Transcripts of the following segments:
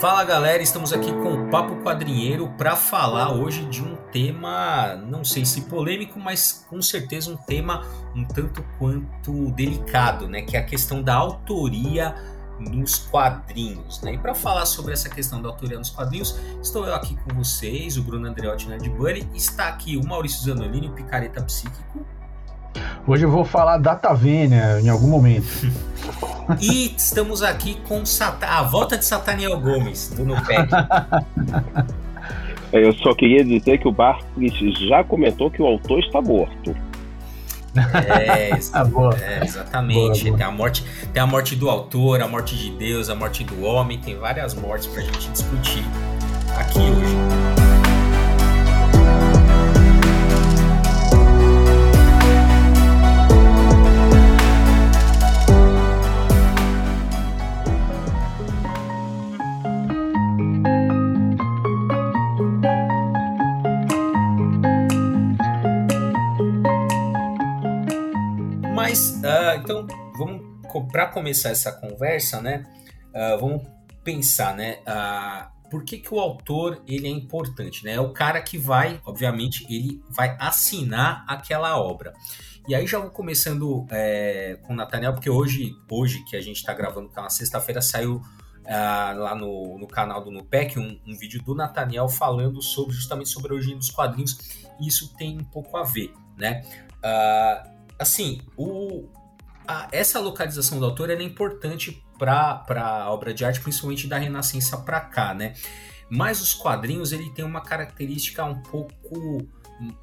Fala galera, estamos aqui com o Papo Quadrinheiro para falar hoje de um tema, não sei se polêmico, mas com certeza um tema um tanto quanto delicado, né? Que é a questão da autoria nos quadrinhos, né? E para falar sobre essa questão da autoria nos quadrinhos, estou eu aqui com vocês, o Bruno Andreotti Nerd Bunny, está aqui o Maurício Zanolini, o Picareta Psíquico. Hoje eu vou falar da Tavênia em algum momento. E estamos aqui com a volta de Sataniel Gomes, do Nupec. Eu só queria dizer que o Barclays já comentou que o autor está morto. É, é exatamente. Boa, boa. Tem, a morte, tem a morte do autor, a morte de Deus, a morte do homem, tem várias mortes para a gente discutir aqui hoje. Para começar essa conversa, né? Uh, vamos pensar, né? Uh, por que, que o autor ele é importante, né? É o cara que vai, obviamente, ele vai assinar aquela obra. E aí já vou começando é, com o Nathaniel, porque hoje, hoje que a gente está gravando, é na sexta-feira, saiu uh, lá no, no, canal do Nupec um, um vídeo do Nathaniel falando sobre justamente sobre a origem dos quadrinhos. E isso tem um pouco a ver, né? Uh, assim, o, a, essa localização do autor é importante para a obra de arte, principalmente da Renascença para cá, né? Mas os quadrinhos ele tem uma característica um pouco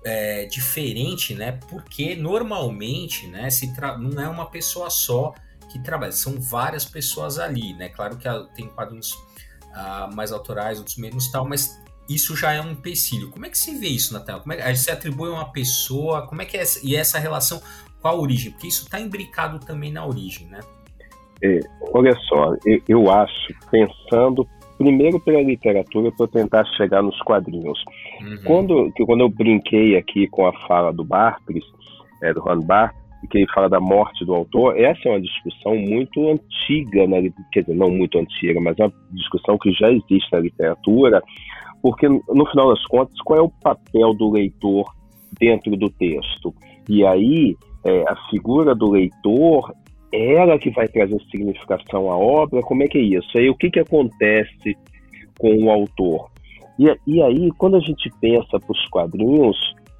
é, diferente, né? Porque normalmente, né, se não é uma pessoa só que trabalha, são várias pessoas ali, né? Claro que tem quadrinhos uh, mais autorais, outros menos tal, mas isso já é um empecilho. Como é que se vê isso, Natal? Como é que você atribui a uma pessoa? Como é que é essa, e essa relação? Qual a origem? Porque isso está imbricado também na origem, né? É, olha só, eu, eu, acho, pensando primeiro pela literatura para tentar chegar nos quadrinhos. Uhum. Quando, quando eu brinquei aqui com a fala do Barthes, é, do Han Barthes, que ele fala da morte do autor, essa é uma discussão muito antiga, na, quer dizer, não muito antiga, mas é uma discussão que já existe na literatura, porque no final das contas, qual é o papel do leitor dentro do texto? E aí, é, a figura do leitor, ela que vai trazer significação à obra, como é que é isso? Aí o que, que acontece com o autor? E, e aí, quando a gente pensa para os quadrinhos,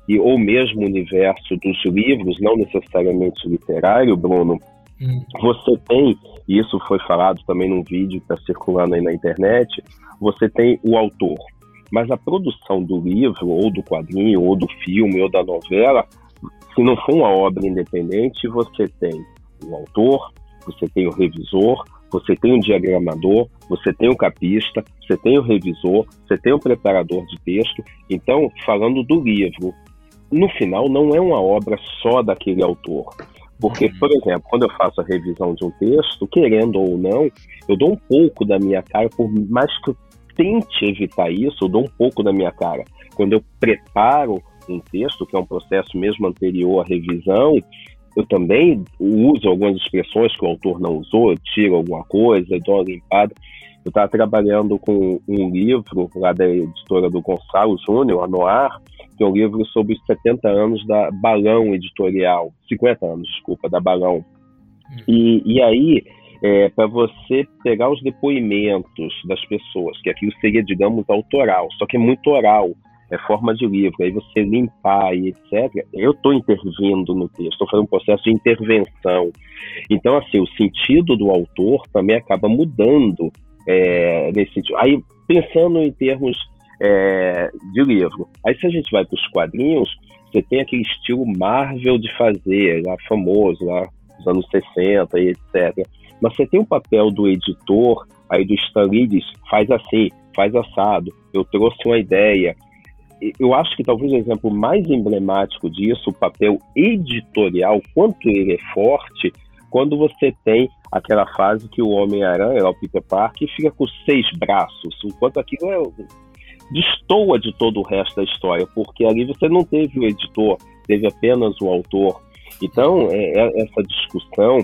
e, ou mesmo o universo dos livros, não necessariamente literário, Bruno, hum. você tem, e isso foi falado também num vídeo que está circulando aí na internet, você tem o autor. Mas a produção do livro, ou do quadrinho, ou do filme, ou da novela, se não for uma obra independente, você tem o autor, você tem o revisor, você tem o diagramador, você tem o capista, você tem o revisor, você tem o preparador de texto. Então, falando do livro, no final não é uma obra só daquele autor. Porque, por exemplo, quando eu faço a revisão de um texto, querendo ou não, eu dou um pouco da minha cara, por mais que eu tente evitar isso, eu dou um pouco da minha cara. Quando eu preparo um texto, que é um processo mesmo anterior à revisão, eu também uso algumas expressões que o autor não usou, eu tiro alguma coisa, dou uma limpada. Eu estava trabalhando com um livro lá da editora do Gonçalo Júnior, a Noir, que é um livro sobre os 70 anos da Balão Editorial, 50 anos, desculpa, da Balão. Hum. E, e aí, é, para você pegar os depoimentos das pessoas, que aquilo seria, digamos, autoral, só que é muito oral é, forma de livro, aí você limpar e etc., eu estou intervindo no texto, estou fazendo um processo de intervenção. Então, assim, o sentido do autor também acaba mudando é, nesse sentido. Aí, pensando em termos é, de livro, aí se a gente vai para os quadrinhos, você tem aquele estilo Marvel de fazer, lá famoso, lá dos anos 60 e etc. Mas você tem o papel do editor, aí do Stan Lee faz assim, faz assado, eu trouxe uma ideia, eu acho que talvez o exemplo mais emblemático disso, o papel editorial, quanto ele é forte, quando você tem aquela fase que o Homem-Aranha, o Peter Parker, fica com seis braços, enquanto aquilo é, destoa de todo o resto da história, porque ali você não teve o editor, teve apenas o autor. Então, é, é essa discussão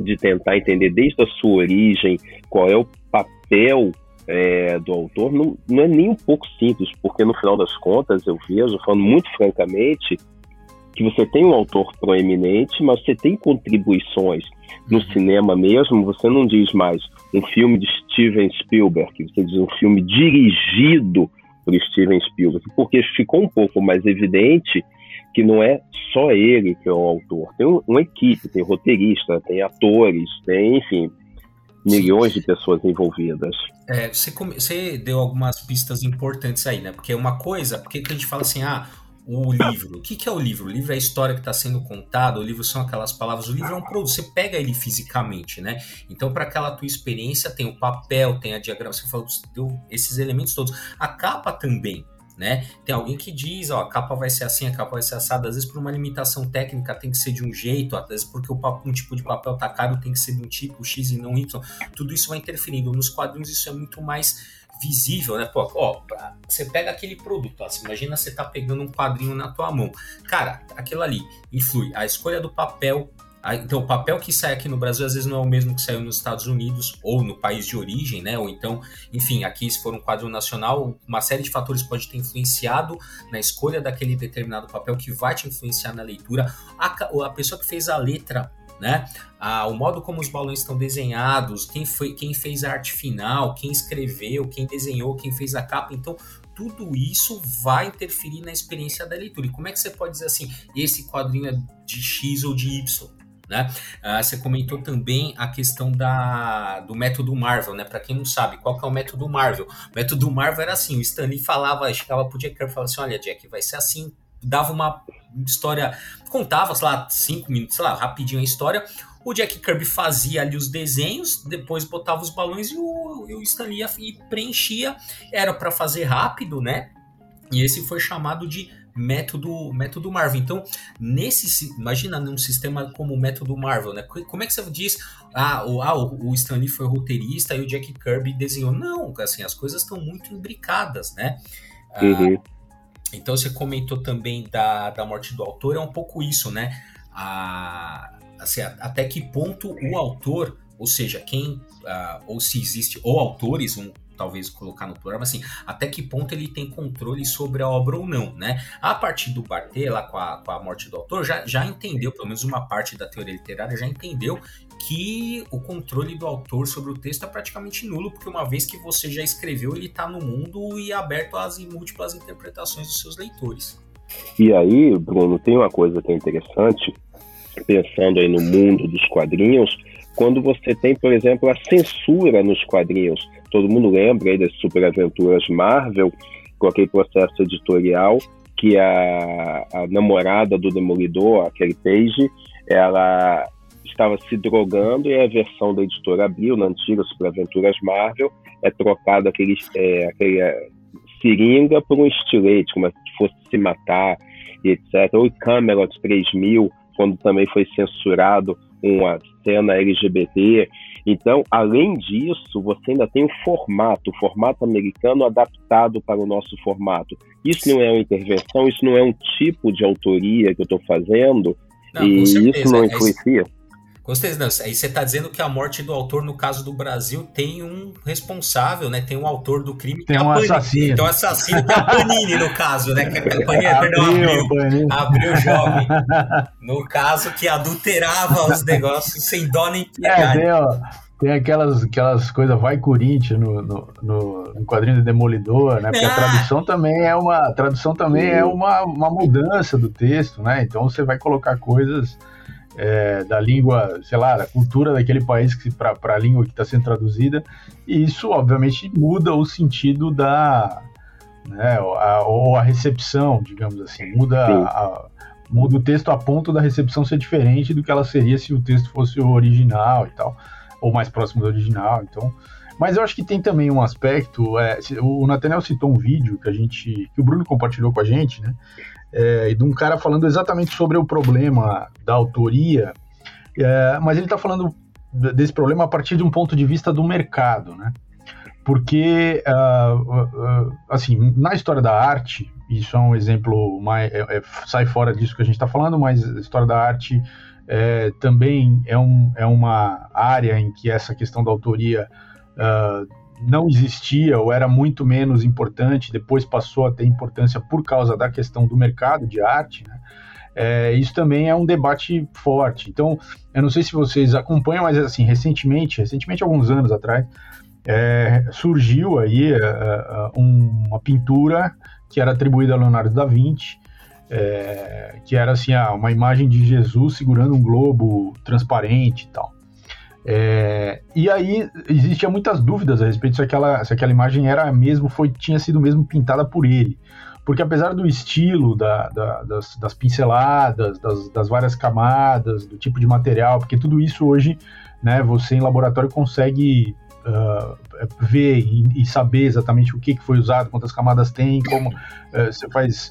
de tentar entender desde a sua origem qual é o papel é, do autor não, não é nem um pouco simples, porque no final das contas eu vejo, falando muito francamente, que você tem um autor proeminente, mas você tem contribuições. No uhum. cinema mesmo, você não diz mais um filme de Steven Spielberg, você diz um filme dirigido por Steven Spielberg, porque ficou um pouco mais evidente que não é só ele que é o autor. Tem uma equipe, tem roteirista, tem atores, tem, enfim, milhões de pessoas envolvidas. É, você, come... você, deu algumas pistas importantes aí, né? Porque uma coisa, porque que a gente fala assim, ah, o livro. O que, que é o livro? O livro é a história que está sendo contada, o livro são aquelas palavras, o livro é um produto, você pega ele fisicamente, né? Então, para aquela tua experiência, tem o papel, tem a diagrama, você falou, deu esses elementos todos. A capa também. Né? Tem alguém que diz, ó, a capa vai ser assim, a capa vai ser assada, às vezes por uma limitação técnica tem que ser de um jeito, às vezes porque um tipo de papel tá caro tem que ser de um tipo X e não Y. Tudo isso vai interferindo. Nos quadrinhos isso é muito mais visível, né? Pô, ó, você pega aquele produto, ó, você imagina você tá pegando um quadrinho na tua mão. Cara, aquilo ali influi. A escolha do papel, então, o papel que sai aqui no Brasil às vezes não é o mesmo que saiu nos Estados Unidos ou no país de origem, né? Ou então, enfim, aqui se for um quadro nacional, uma série de fatores pode ter influenciado na escolha daquele determinado papel que vai te influenciar na leitura. A, a pessoa que fez a letra né? O modo como os balões estão desenhados, quem foi, quem fez a arte final, quem escreveu, quem desenhou, quem fez a capa. Então, tudo isso vai interferir na experiência da leitura. E como é que você pode dizer assim, esse quadrinho é de X ou de Y? Né? Ah, você comentou também a questão da, do método Marvel, né? Para quem não sabe, qual que é o método Marvel? O método Marvel era assim: o Stanley falava, chegava pro Jack Kirby e falava assim: olha, Jack, vai ser assim, dava uma história, contava, sei lá, cinco minutos, sei lá, rapidinho a história. O Jack Kirby fazia ali os desenhos, depois botava os balões e o, e o Lee e preenchia. Era para fazer rápido, né? E esse foi chamado de método método Marvel. Então, nesse imagina num sistema como o método Marvel, né? Como é que você diz ah, o, ah, o Stan Lee foi roteirista e o Jack Kirby desenhou? Não, assim, as coisas estão muito imbricadas, né? Uhum. Ah, então você comentou também da, da morte do autor, é um pouco isso, né? A, assim, até que ponto o autor, ou seja, quem, uh, ou se existe, ou autores, um, talvez colocar no plural, mas assim, até que ponto ele tem controle sobre a obra ou não, né? A partir do Barthes, lá com a, com a morte do autor, já, já entendeu, pelo menos uma parte da teoria literária já entendeu que o controle do autor sobre o texto é praticamente nulo, porque uma vez que você já escreveu, ele está no mundo e aberto às múltiplas interpretações dos seus leitores. E aí, Bruno, tem uma coisa que é interessante, pensando aí no mundo dos quadrinhos, quando você tem, por exemplo, a censura nos quadrinhos. Todo mundo lembra aí das superaventuras Marvel, com aquele processo editorial que a, a namorada do Demolidor, a Kelly Page, ela estava se drogando e a versão da editora Abril, na antiga Superaventuras Marvel, é trocado aquele, é, aquele é, seringa por um estilete, como se fosse se matar, etc. Ou Camelot 3000, quando também foi censurado uma cena LGBT. Então, além disso, você ainda tem o formato, o formato americano adaptado para o nosso formato. Isso não é uma intervenção, isso não é um tipo de autoria que eu estou fazendo, não, e isso não é Gostei, não, aí você está dizendo que a morte do autor, no caso do Brasil, tem um responsável, né? Tem um autor do crime. Tem um assassino. Tem um assassino que é a Panini, no caso, né? Que é a Panini, perdão, abriu, abriu jovem. No caso, que adulterava os negócios sem dó nem piedade. É, tem, aquelas, aquelas coisas vai Corinthians no, no, no, quadrinho do Demolidor, né? Porque a tradução também é uma tradução também é uma, uma mudança do texto, né? Então você vai colocar coisas é, da língua, sei lá, da cultura daquele país para a língua que está sendo traduzida, e isso obviamente muda o sentido da, né, a, ou a recepção, digamos assim, muda, a, muda o texto a ponto da recepção ser diferente do que ela seria se o texto fosse o original e tal, ou mais próximo do original, então... Mas eu acho que tem também um aspecto. É, o Nathaniel citou um vídeo que a gente. que o Bruno compartilhou com a gente, né? É, de um cara falando exatamente sobre o problema da autoria, é, mas ele está falando desse problema a partir de um ponto de vista do mercado, né? Porque, uh, uh, assim, na história da arte, isso é um exemplo, mais, é, é, sai fora disso que a gente está falando, mas a história da arte é, também é, um, é uma área em que essa questão da autoria uh, não existia ou era muito menos importante, depois passou a ter importância por causa da questão do mercado de arte, né? É, isso também é um debate forte. Então, eu não sei se vocês acompanham, mas assim, recentemente, recentemente alguns anos atrás, é, surgiu aí é, é uma pintura que era atribuída a Leonardo da Vinci, é, que era assim, ah, uma imagem de Jesus segurando um globo transparente e tal. É, e aí existiam muitas dúvidas a respeito se aquela, se aquela imagem era mesmo, foi, tinha sido mesmo pintada por ele. Porque apesar do estilo, da, da, das, das, pinceladas, das, das, várias camadas, do tipo de material, porque tudo isso hoje, né, você em laboratório consegue uh, ver e, e, saber exatamente o que, que foi usado, quantas camadas tem, como uh, você faz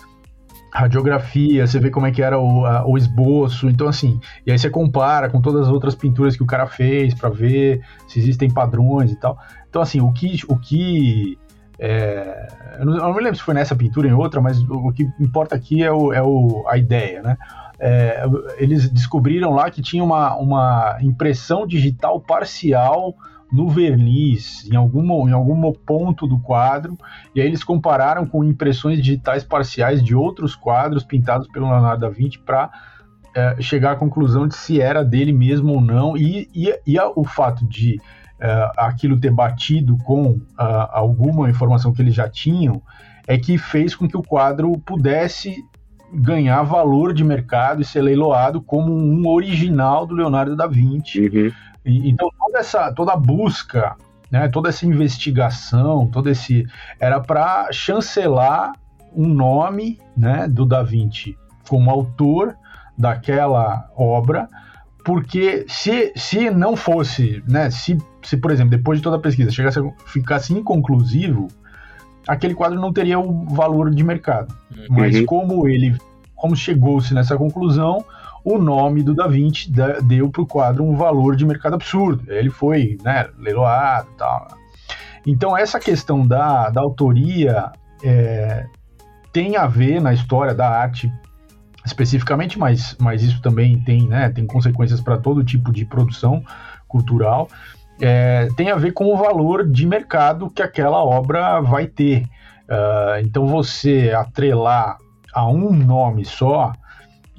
radiografia, você vê como é que era o, a, o esboço, então assim, e aí você compara com todas as outras pinturas que o cara fez para ver se existem padrões e tal. Então assim, o que, o que é, eu, não, eu, não, me lembro se foi nessa pintura ou em outra, mas o, o que importa aqui é, o, é o, a ideia, né? É, eles descobriram lá que tinha uma, uma impressão digital parcial no verniz, em algum, em algum ponto do quadro, e aí eles compararam com impressões digitais parciais de outros quadros pintados pelo Leonardo da Vinci para é, chegar à conclusão de se era dele mesmo ou não, e, e, e o fato de é, aquilo ter batido com uh, alguma informação que eles já tinham, é que fez com que o quadro pudesse ganhar valor de mercado e ser leiloado como um original do Leonardo da Vinci. Uhum. E, então toda essa toda a busca, né, toda essa investigação, todo esse era para chancelar um nome, né, do Da Vinci como autor daquela obra, porque se, se não fosse, né, se, se por exemplo, depois de toda a pesquisa chegasse a ficasse inconclusivo, aquele quadro não teria o valor de mercado. Uhum. Mas como ele, como chegou-se nessa conclusão, o nome do Da Vinci deu para o quadro um valor de mercado absurdo. Ele foi né, leiloado e tal. Então, essa questão da, da autoria é, tem a ver na história da arte especificamente, mas, mas isso também tem, né, tem consequências para todo tipo de produção cultural. É, tem a ver com o valor de mercado que aquela obra vai ter. Uh, então, você atrelar a um nome só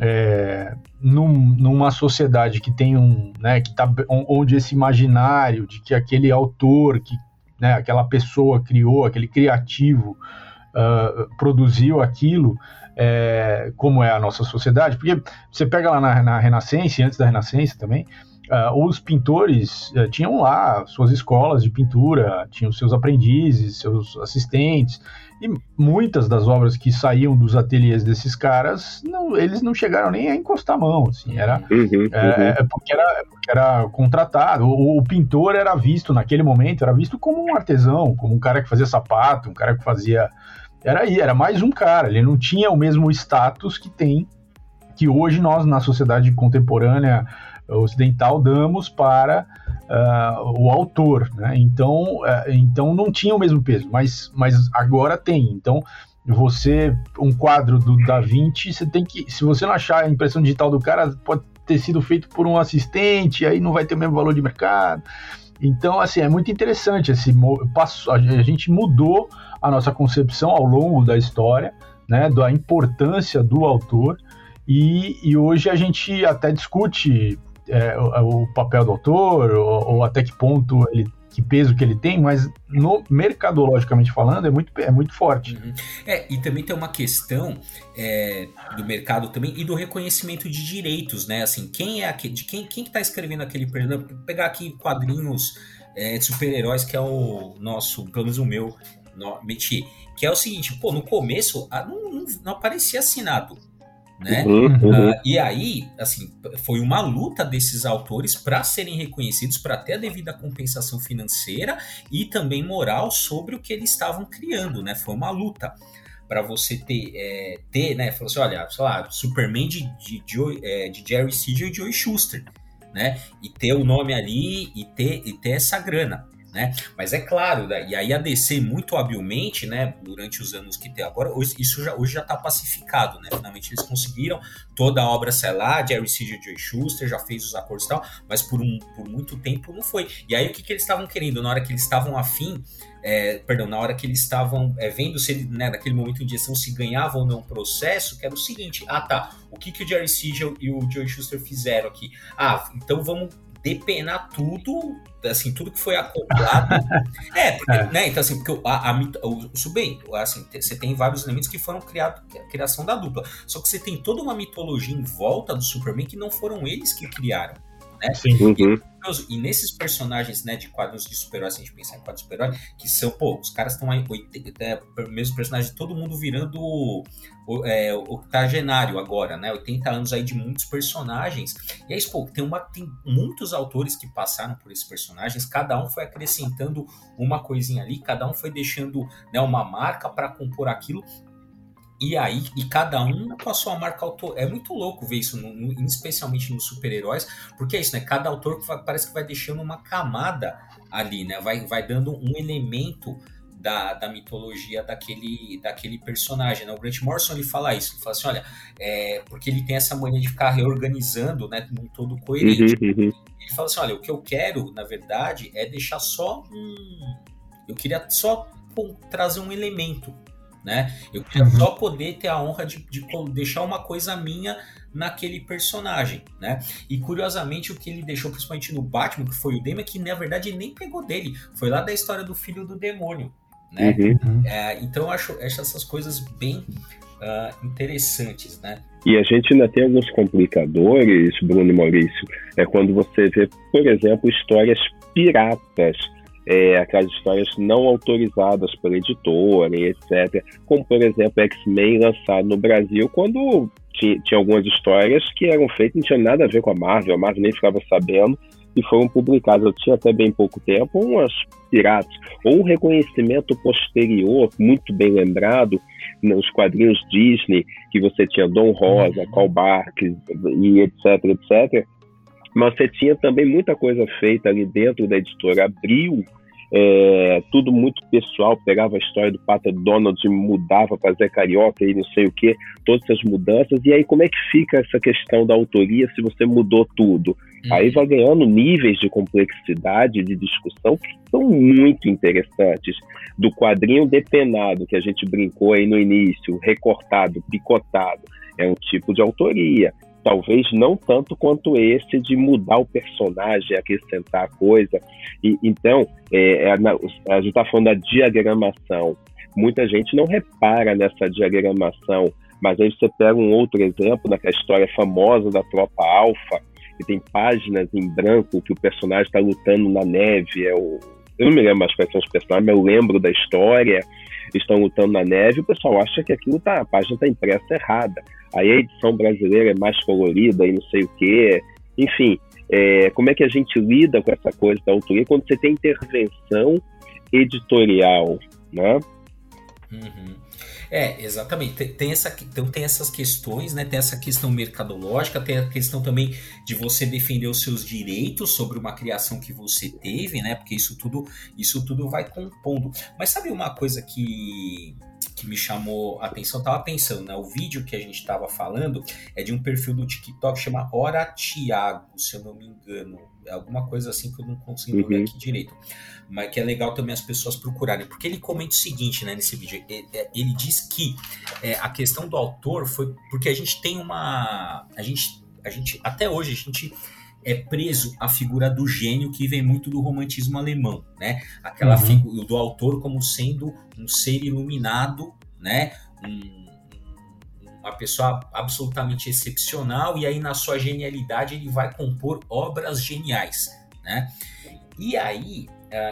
é, num, numa sociedade que tem um, né, que tá, onde esse imaginário de que aquele autor, que né, aquela pessoa criou, aquele criativo uh, produziu aquilo, é, como é a nossa sociedade, porque você pega lá na, na Renascença, antes da Renascença também, uh, os pintores uh, tinham lá suas escolas de pintura, tinham seus aprendizes, seus assistentes, e muitas das obras que saíam dos ateliês desses caras, não, eles não chegaram nem a encostar a mão, assim, era, uhum, uhum. É, é porque era porque era contratado, o, o, pintor era visto naquele momento, era visto como um artesão, como um cara que fazia sapato, um cara que fazia, era aí, era mais um cara, ele não tinha o mesmo status que tem, que hoje nós na sociedade contemporânea ocidental damos para uh, o autor, né? Então, uh, então não tinha o mesmo peso, mas, mas agora tem. Então, você, um quadro do Da Vinci, você tem que, se você não achar a impressão digital do cara, pode ter sido feito por um assistente, aí não vai ter o mesmo valor de mercado. Então, assim, é muito interessante esse passo. A gente mudou a nossa concepção ao longo da história, né, da importância do autor. E, e hoje a gente até discute é, o, o, papel do autor, ou, ou, até que ponto ele que peso que ele tem, mas no mercadologicamente falando é muito, é muito forte. Uhum. É, e também tem uma questão é, do mercado também e do reconhecimento de direitos, né? Assim, quem é aquele, de quem, quem que tá escrevendo aquele pegar aqui quadrinhos é, de super-heróis que é o nosso, pelo menos o meu, no, meti, que é o seguinte, pô, no começo não, não, não aparecia assinado né? Uhum, uhum. Uh, e aí, assim, foi uma luta desses autores para serem reconhecidos, para ter a devida compensação financeira e também moral sobre o que eles estavam criando, né? Foi uma luta para você ter, é, ter, né? Falou assim, olha, sei lá, Superman de, de, de, é, de Jerry Siegel e Joey Schuster, né? E ter o nome ali e ter, e ter essa grana. Né? Mas é claro, né? e aí a DC muito habilmente, né, durante os anos que tem agora, isso já, hoje já está pacificado, né? Finalmente eles conseguiram, toda a obra sai lá, Jerry e Joe Schuster já fez os acordos e tal, mas por, um, por muito tempo não foi. E aí o que, que eles estavam querendo? Na hora que eles estavam afim, é, perdão, na hora que eles estavam é, vendo se né, naquele momento em direção se ganhava ou não o processo, que era o seguinte, ah tá, o que, que o Jerry Siegel e o Joe Schuster fizeram aqui? Ah, então vamos depenar tudo, assim, tudo que foi acoplado. é, porque, é. né? Então, assim, porque a, a, o, o bem, assim, você tem vários elementos que foram criados, a criação da dupla. Só que você tem toda uma mitologia em volta do Superman que não foram eles que criaram. Né? Sim. Uhum. E, e, nesses personagens, né, de quadros de super-heróis, se a gente pensar em quadros de super-herói, que são, pô, os caras estão aí, 80, é, mesmo personagem, todo mundo virando o, é, octogenário agora, né, 80 anos aí de muitos personagens. E aí, pô, tem, uma, tem muitos autores que passaram por esses personagens, cada um foi acrescentando uma coisinha ali, cada um foi deixando né, uma marca para compor aquilo, e aí, e cada um com a sua marca autor. É muito louco ver isso, no, no, especialmente nos super-heróis, porque é isso, né? Cada autor parece que vai deixando uma camada ali, né? Vai, vai dando um elemento da, da mitologia daquele, daquele personagem. Né? O Grant Morrison ele fala isso, ele fala assim, olha, é, porque ele tem essa mania de ficar reorganizando, né, num todo coerente. Uhum, uhum. Ele fala assim, olha, o que eu quero, na verdade, é deixar só um... Eu queria só trazer um elemento né? Eu queria uhum. só poder ter a honra de, de, deixar uma coisa minha naquele personagem, né? E curiosamente o que ele deixou, principalmente no Batman, que foi o Demian, que na verdade ele nem pegou dele, foi lá da história do filho do demônio, né? Uhum. É, então eu acho, acho essas coisas bem uh, interessantes, né? E a gente ainda tem alguns complicadores, Bruno e Maurício, é quando você vê, por exemplo, histórias piratas é, aquelas histórias não autorizadas pela editora e etc. Como, por exemplo, X-Men lançado no Brasil, quando tinha, tinha, algumas histórias que eram feitas, não tinha nada a ver com a Marvel, a Marvel nem ficava sabendo, e foram publicadas, eu tinha até bem pouco tempo, umas piratas. Ou um reconhecimento posterior, muito bem lembrado, nos quadrinhos Disney, que você tinha Dom Rosa, uhum. Karl Barks e etc, etc, mas você tinha também muita coisa feita ali dentro da editora Abril, é, tudo muito pessoal, pegava a história do Pata Donald e mudava para Zé Carioca e não sei o que, todas essas mudanças, e aí como é que fica essa questão da autoria se você mudou tudo? Uhum. Aí vai ganhando níveis de complexidade, de discussão que são muito interessantes. Do quadrinho depenado, que a gente brincou aí no início, recortado, picotado, é um tipo de autoria talvez não tanto quanto esse de mudar o personagem, acrescentar coisa. E, então, é, é, a gente está falando da diagramação. Muita gente não repara nessa diagramação, mas aí você pega um outro exemplo daquela história famosa da tropa alfa, que tem páginas em branco que o personagem está lutando na neve. É o, eu não me lembro mais quais são os personagens, mas eu lembro da história. Estão lutando na neve, o pessoal acha que aquilo tá, a página está impressa errada aí a edição brasileira é mais colorida e não sei o quê. Enfim, é, como é que a gente lida com essa coisa da autoria quando você tem intervenção editorial, né? Uhum. É, exatamente. Tem, tem, essa, então tem essas questões, né? Tem essa questão mercadológica, tem a questão também de você defender os seus direitos sobre uma criação que você teve, né? Porque isso tudo, isso tudo vai compondo. Mas sabe uma coisa que que me chamou a atenção, tava pensando, né? O vídeo que a gente tava falando é de um perfil do TikTok chama Hora Tiago, se eu não me engano. É alguma coisa assim que eu não consigo uhum. ver aqui direito. Mas que é legal também as pessoas procurarem. Porque ele comenta o seguinte, né, nesse vídeo. Ele, é, ele diz que é, a questão do autor foi porque a gente tem uma. A gente, a gente até hoje, a gente é preso à figura do gênio que vem muito do romantismo alemão, né? Aquela uhum. figura do autor como sendo um ser iluminado, né? Um, uma pessoa absolutamente excepcional e aí na sua genialidade ele vai compor obras geniais, né? E aí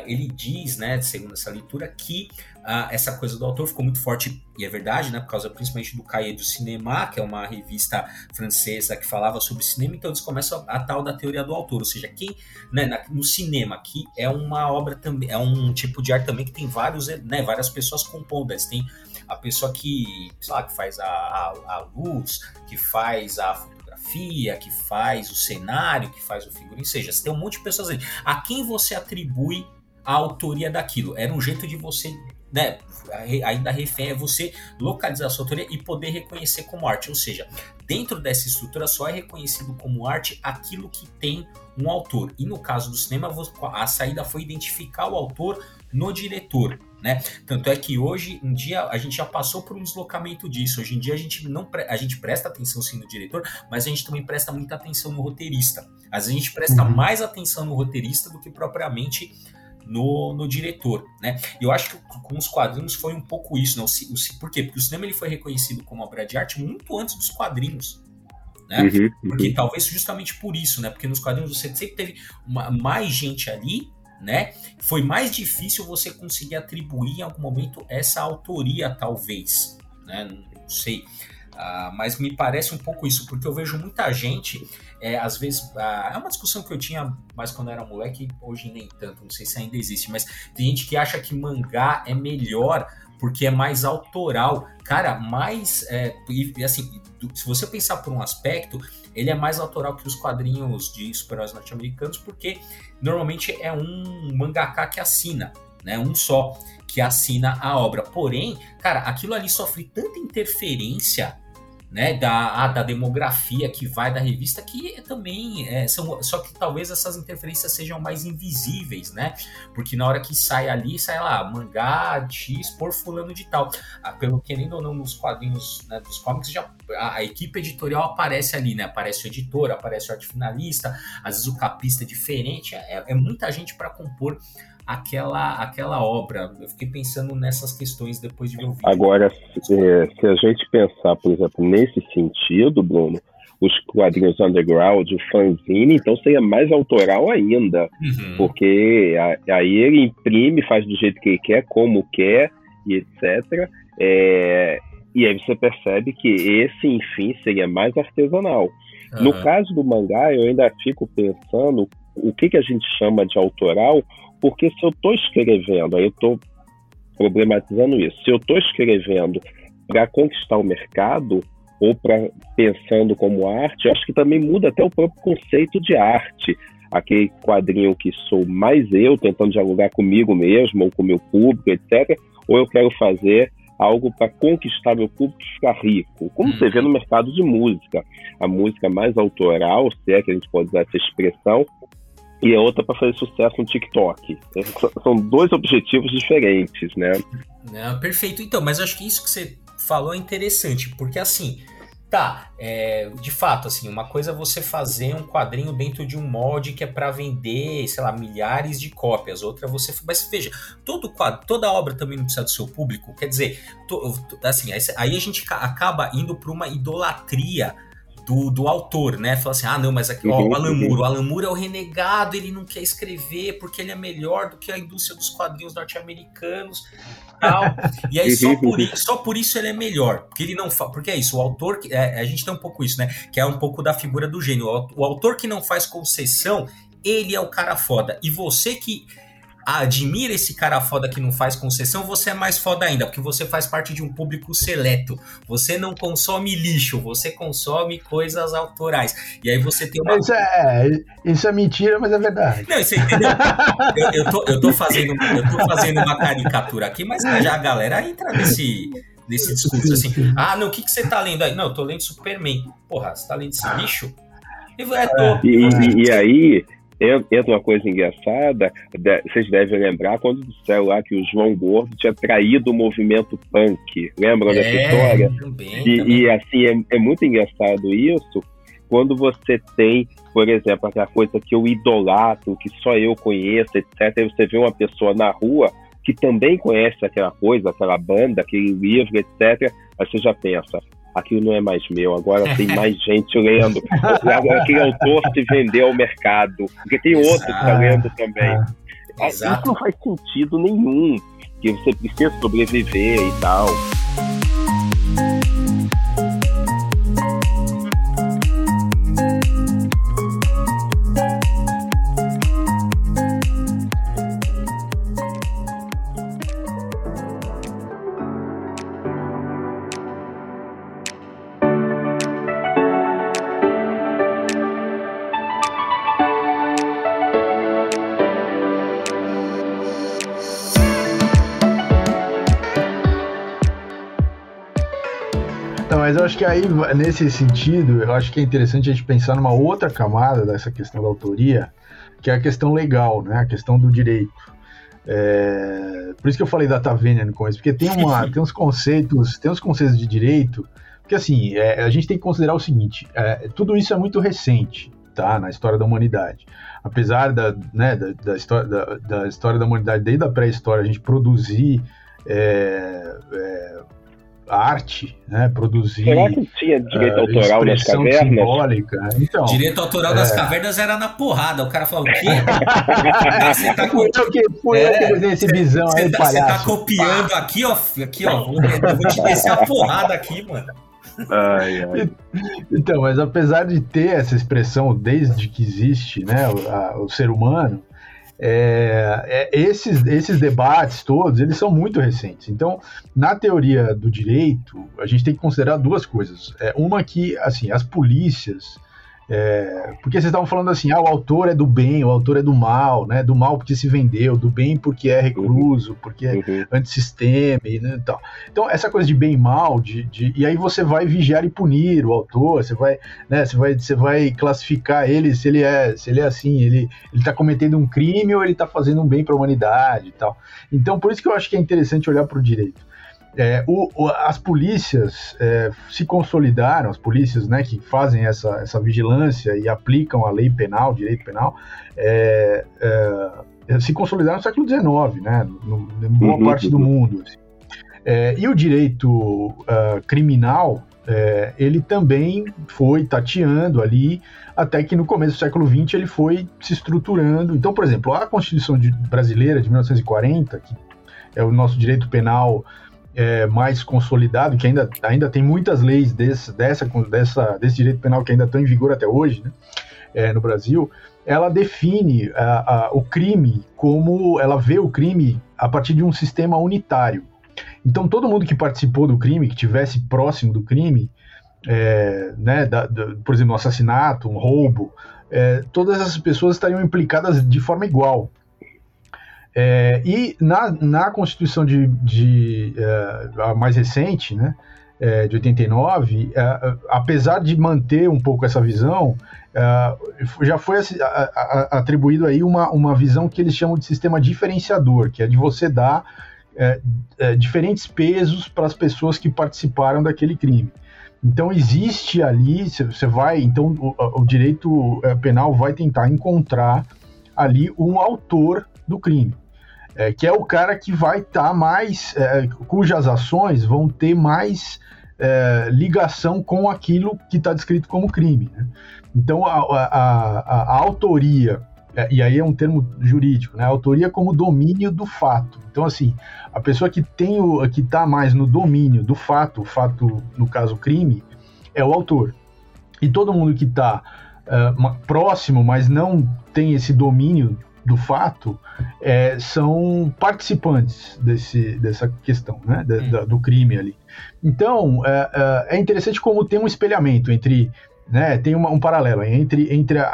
ele diz, né, segundo essa leitura, que uh, essa coisa do autor ficou muito forte, e é verdade, né, por causa principalmente do Cahiers do Cinema, que é uma revista francesa que falava sobre cinema, então eles começam a, a tal da teoria do autor, ou seja, quem, né, na, no cinema, que é uma obra também, é um tipo de arte também que tem vários, né, várias pessoas compondo, eles têm a pessoa que, sei lá, que faz a, a, a luz, que faz a fotografia, que faz o cenário, que faz o figurino, seja, você tem um monte de pessoas aí. A quem você atribui a autoria daquilo. Era um jeito de você, né, ainda refém é você localizar a sua autoria e poder reconhecer como arte. Ou seja, dentro dessa estrutura só é reconhecido como arte aquilo que tem um autor. E no caso do cinema, a saída foi identificar o autor no diretor. Né? Tanto é que hoje em dia a gente já passou por um deslocamento disso. Hoje em dia a gente não a gente presta atenção sim no diretor, mas a gente também presta muita atenção no roteirista. Às vezes a gente presta uhum. mais atenção no roteirista do que propriamente no, no diretor, né? Eu acho que com os quadrinhos foi um pouco isso, né? O, o, por quê? Porque o cinema ele foi reconhecido como obra de arte muito antes dos quadrinhos. Né? Uhum, uhum. Porque talvez justamente por isso, né? Porque nos quadrinhos você sempre teve uma, mais gente ali, né? Foi mais difícil você conseguir atribuir em algum momento essa autoria, talvez, né? Não sei. Uh, mas me parece um pouco isso, porque eu vejo muita gente, é, às vezes, uh, é uma discussão que eu tinha mais quando era moleque, hoje nem tanto, não sei se ainda existe, mas tem gente que acha que mangá é melhor porque é mais autoral. Cara, mais. É, e, assim, se você pensar por um aspecto, ele é mais autoral que os quadrinhos de super-heróis norte-americanos, porque normalmente é um mangaka que assina, né? Um só que assina a obra. Porém, cara, aquilo ali sofre tanta interferência né, da, da demografia que vai da revista, que também é, são. Só que talvez essas interferências sejam mais invisíveis, né? Porque na hora que sai ali, sai lá, mangá X por fulano de tal. Ah, pelo querendo ou não, nos quadrinhos né, dos cómics, já, a, a, equipe editorial aparece ali, né? Aparece o editor, aparece o arte finalista, às vezes o capista é diferente, é, é muita gente para compor aquela, aquela obra. Eu fiquei pensando nessas questões depois de ver o vídeo. Agora, se, se a gente pensar, por exemplo, nesse sentido, Bruno, os quadrinhos underground, o fanzine, então seria mais autoral ainda, uhum. porque aí ele imprime, faz do jeito que ele quer, como quer, e etc. É, e aí você percebe que esse, enfim, seria mais artesanal. Uhum. No caso do mangá, eu ainda fico pensando o que, que a gente chama de autoral, porque se eu estou escrevendo, aí eu estou problematizando isso, se eu estou escrevendo para conquistar o mercado ou para pensando como arte, eu acho que também muda até o próprio conceito de arte. Aquele quadrinho que sou mais eu, tentando dialogar comigo mesmo ou com o meu público, etc. Ou eu quero fazer algo para conquistar meu público e ficar rico. Como você vê no mercado de música. A música mais autoral, se é que a gente pode usar essa expressão, e a outra para fazer sucesso no TikTok. São dois objetivos diferentes, né? É, perfeito. Então, mas acho que isso que você falou é interessante, porque assim, tá, é, de fato, assim, uma coisa é você fazer um quadrinho dentro de um molde que é para vender, sei lá, milhares de cópias, outra é você, mas veja, todo quadro, toda obra também não precisa do seu público, quer dizer, to, assim, aí a gente acaba indo para uma idolatria do, do autor, né? Fala assim, ah, não, mas aqui, ó, o uhum, Alan Moore, uhum. o Alan Moore é o renegado, ele não quer escrever porque ele é melhor do que a indústria dos quadrinhos norte-americanos. Tal. E aí só por, isso, só por isso ele é melhor, porque ele não faz, porque é isso, o autor, é, a gente tem um pouco isso, né? Que é um pouco da figura do gênio. O, o autor que não faz concessão, ele é o cara foda. E você que admira esse cara foda que não faz concessão, você é mais foda ainda, porque você faz parte de um público seleto. Você não consome lixo, você consome coisas autorais. E aí você tem uma. Isso é, isso é mentira, mas é verdade. Não, isso entendeu? eu, eu, tô, eu, tô fazendo, eu tô fazendo uma caricatura aqui, mas já a galera entra nesse. Nesse discurso assim, ah, não, o que, que você tá lendo aí? Não, eu tô lendo Superman. Porra, você tá lendo esse lixo? É, tô, e, e, e aí, entra uma coisa engraçada, vocês devem lembrar quando disseram lá que o João Gordo tinha traído o movimento punk. Lembram é, dessa história? Também, e, também. e, assim, é, é muito engraçado isso quando você tem, por exemplo, aquela coisa que eu idolatro, que só eu conheço, etc. Aí você vê uma pessoa na rua que também conhece aquela coisa, aquela banda, aquele livro, etc. Aí você já pensa, aquilo não é mais meu, agora tem mais gente lendo. Agora aquele autor se vendeu ao mercado, porque tem Exato. outro que está lendo também. É. Isso não faz sentido nenhum, que você precisa sobreviver e tal. Eu acho que aí, nesse sentido, eu acho que é interessante a gente pensar numa outra camada dessa questão da autoria, que é a questão legal, né? A questão do direito. É... Por isso que eu falei da Tavênia no começo, porque tem, uma, tem uns conceitos, tem uns conceitos de direito, porque assim, é, a gente tem que considerar o seguinte, é, tudo isso é muito recente, tá? Na história da humanidade. Apesar da, né, da, da, história, da, da história da humanidade, desde a pré-história, a gente produzir é, é, arte, né? Produzir. Será que tinha direito uh, autoral nas cavernas? Simbólica. Então, direito autoral é... das cavernas era na porrada. O cara falou: o quê? você tá co... eu que, fui é, eu que desenhei esse bisão aí, tá, Você tá copiando aqui, ó. Aqui, ó. Vou, eu vou te descer a porrada aqui, mano. Ai, ai. Então, mas apesar de ter essa expressão desde que existe, né, o, a, o ser humano, é, é, esses, esses debates todos, eles são muito recentes. Então, na teoria do direito, a gente tem que considerar duas coisas. É, uma que, assim, as polícias é, porque vocês estavam falando assim, ah, o autor é do bem, o autor é do mal, né? Do mal porque se vendeu, do bem porque é recluso, porque é uhum. antissistema e né, tal. Então, essa coisa de bem e mal, de, de, e aí você vai vigiar e punir o autor, você vai, né, você vai, você vai classificar ele se ele é, se ele é assim, ele ele tá cometendo um crime ou ele está fazendo um bem para a humanidade e tal. Então, por isso que eu acho que é interessante olhar para o direito. É, o, o, as polícias é, se consolidaram, as polícias né, que fazem essa, essa vigilância e aplicam a lei penal, direito penal, é, é se consolidaram no século XIX, né, no, em boa uhum, parte do uhum. mundo. Assim. É, e o direito uh, criminal, é, ele também foi tateando ali, até que no começo do século XX ele foi se estruturando. Então, por exemplo, a Constituição de, brasileira de 1940, que é o nosso direito penal é, mais consolidado, que ainda, ainda tem muitas leis desse, dessa, dessa, desse direito penal que ainda estão em vigor até hoje, né, é, no Brasil, ela define a, a, o crime como ela vê o crime a partir de um sistema unitário. Então, todo mundo que participou do crime, que tivesse próximo do crime, é, né, da, da, por exemplo, um assassinato, um roubo, é, todas essas pessoas estariam implicadas de forma igual. É, e na, na Constituição de, de é, a mais recente, né, é, de 89, é, apesar de manter um pouco essa visão, é, já foi atribuído aí uma, uma visão que eles chamam de sistema diferenciador, que é de você dar é, diferentes pesos para as pessoas que participaram daquele crime. Então existe ali, você vai, então o, o direito penal vai tentar encontrar ali um autor do crime é, que é o cara que vai estar tá mais, é, cujas ações vão ter mais é, ligação com aquilo que está descrito como crime. Né? Então, a, a, a, a autoria, é, e aí é um termo jurídico, né? Autoria como domínio do fato. Então, assim, a pessoa que tem o que está mais no domínio do fato, o fato, no caso, crime, é o autor. E todo mundo que está uh, é, próximo, mas não tem esse domínio do fato é, são participantes desse, dessa questão, né, hum. da, do crime ali. Então, é, é, é, interessante como tem um espelhamento entre, né, tem uma, um paralelo entre, entre a,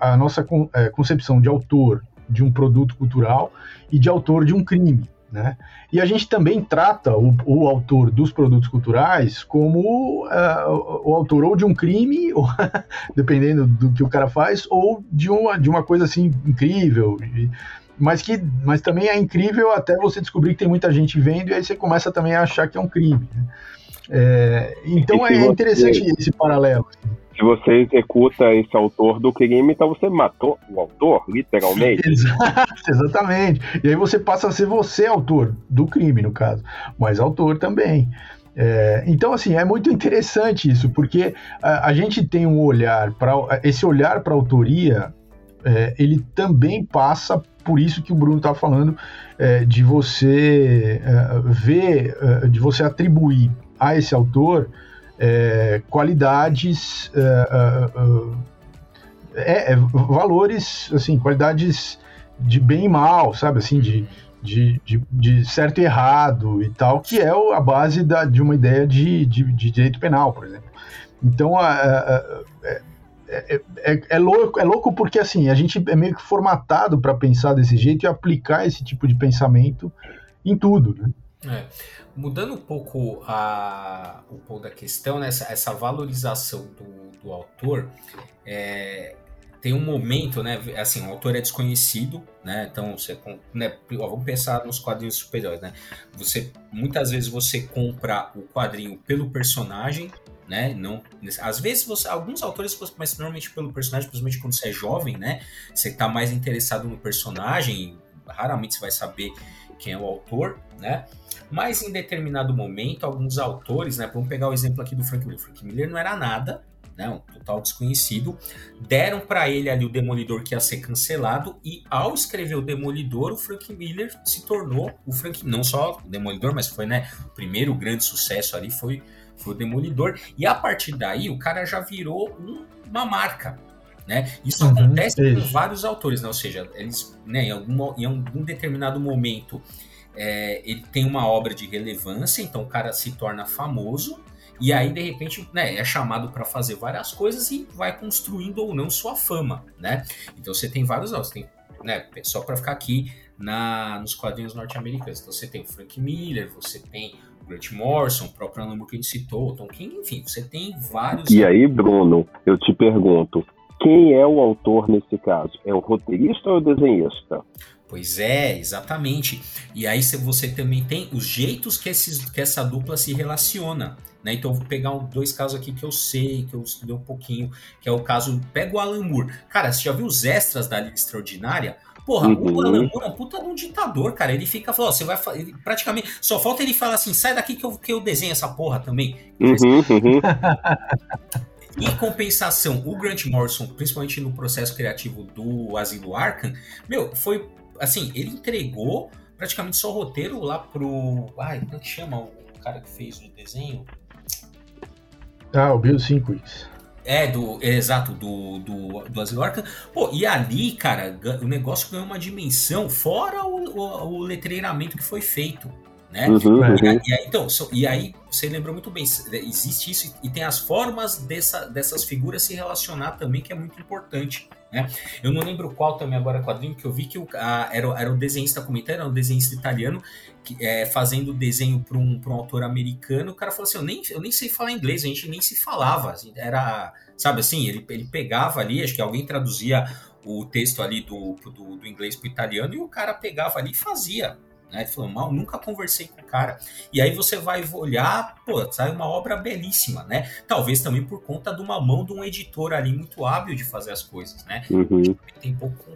a, a nossa é, concepção de autor de um produto cultural e de autor de um crime. Né? E a gente também trata o, o autor dos produtos culturais como uh, o autor ou de um crime, ou, dependendo do que o cara faz, ou de uma, de uma coisa assim incrível. mas que mas também é incrível até você descobrir que tem muita gente vendo e aí você começa também a achar que é um crime. Né? É, então é interessante esse paralelo. Se você executa esse autor do crime, então você matou o autor, literalmente. Exato, exatamente. E aí você passa a ser você autor do crime, no caso, mas autor também. É, então, assim, é muito interessante isso, porque a, a gente tem um olhar para esse olhar para a autoria, é, ele também passa por isso que o Bruno está falando é, de você é, ver, é, de você atribuir a esse autor é, qualidades, é, é, é, valores, assim, qualidades de bem e mal, sabe, assim, de, de, de, de certo e errado e tal, que é a base da, de uma ideia de, de, de direito penal, por exemplo. Então, a, a, a, é, é, é, é, louco, é louco porque assim a gente é meio que formatado para pensar desse jeito e aplicar esse tipo de pensamento em tudo, né? É. Mudando um pouco a, o ponto da questão, né, essa, essa valorização do, do autor, é, tem um momento, né? Assim, o autor é desconhecido, né? Então você, né, vamos pensar nos quadrinhos superiores, né? Você muitas vezes você compra o quadrinho pelo personagem, né? Não, às vezes você, alguns autores, mas normalmente pelo personagem, principalmente quando você é jovem, né? Você está mais interessado no personagem, raramente você vai saber quem é o autor, né? Mas em determinado momento, alguns autores, né? Vamos pegar o exemplo aqui do Frank Miller. Frank Miller não era nada, né? Um total desconhecido. Deram para ele ali o Demolidor que ia ser cancelado e ao escrever o Demolidor, o Frank Miller se tornou o Frank, não só o Demolidor, mas foi, né? O primeiro grande sucesso ali foi, foi o Demolidor. E a partir daí, o cara já virou um, uma marca, né? Isso uhum, acontece com vários autores, né? ou seja, eles, né, em, algum, em algum determinado momento é, ele tem uma obra de relevância, então o cara se torna famoso, e aí de repente né, é chamado para fazer várias coisas e vai construindo ou não sua fama. Né? Então você tem vários você tem, né, só para ficar aqui na, nos quadrinhos norte-americanos. Então você tem o Frank Miller, você tem o Grant Morrison, o próprio Alan Moore que a gente citou, Tom King, enfim, você tem vários. E aí, Bruno, eu te pergunto, quem é o autor nesse caso? É o roteirista ou o desenhista? Pois é, exatamente. E aí você também tem os jeitos que, esses, que essa dupla se relaciona. Né? Então eu vou pegar dois casos aqui que eu sei, que eu estudei um pouquinho, que é o caso. Pega o Alan Moore. Cara, você já viu os extras da Liga Extraordinária? Porra, uhum. o Alan Moore é um puta de um ditador, cara. Ele fica falando, você vai. Ele, praticamente. Só falta ele falar assim: sai daqui que eu, que eu desenho essa porra também. Uhum, uhum. Em compensação, o Grant Morrison, principalmente no processo criativo do Asilo Arkham, meu, foi assim, ele entregou praticamente só o roteiro lá pro. Ai, como é que chama o cara que fez o desenho? Ah, o Bill Sinkwicks. É, do, é, exato, do, do, do Asilo Arkham. Pô, e ali, cara, o negócio ganhou uma dimensão fora o, o, o letreiramento que foi feito né? Uhum, uhum. E, aí, então, so, e aí você lembrou muito bem, existe isso e tem as formas dessa, dessas figuras se relacionar também, que é muito importante. Né? Eu não lembro qual também agora quadrinho que eu vi que o, a, era, era o desenhista comentando, era um desenhista italiano que, é, fazendo desenho para um, um autor americano. O cara falou assim: eu nem, eu nem sei falar inglês, a gente nem se falava. Assim, era, sabe assim, ele, ele pegava ali, acho que alguém traduzia o texto ali do, do, do inglês para o italiano e o cara pegava ali e fazia. Né? Ele falou, mal, nunca conversei com o cara. E aí você vai olhar, pô, sai uma obra belíssima, né? Talvez também por conta de uma mão de um editor ali muito hábil de fazer as coisas, né? Uhum.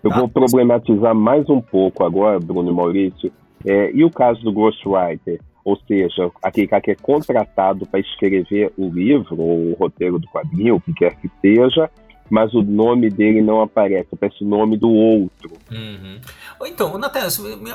Eu vou problematizar mais um pouco agora, Bruno e Maurício. É, e o caso do Ghostwriter? Ou seja, aquele cara que é contratado para escrever o livro ou o roteiro do quadrinho, o que quer que seja, mas o nome dele não aparece, aparece o nome do outro. Uhum. Então, Natália,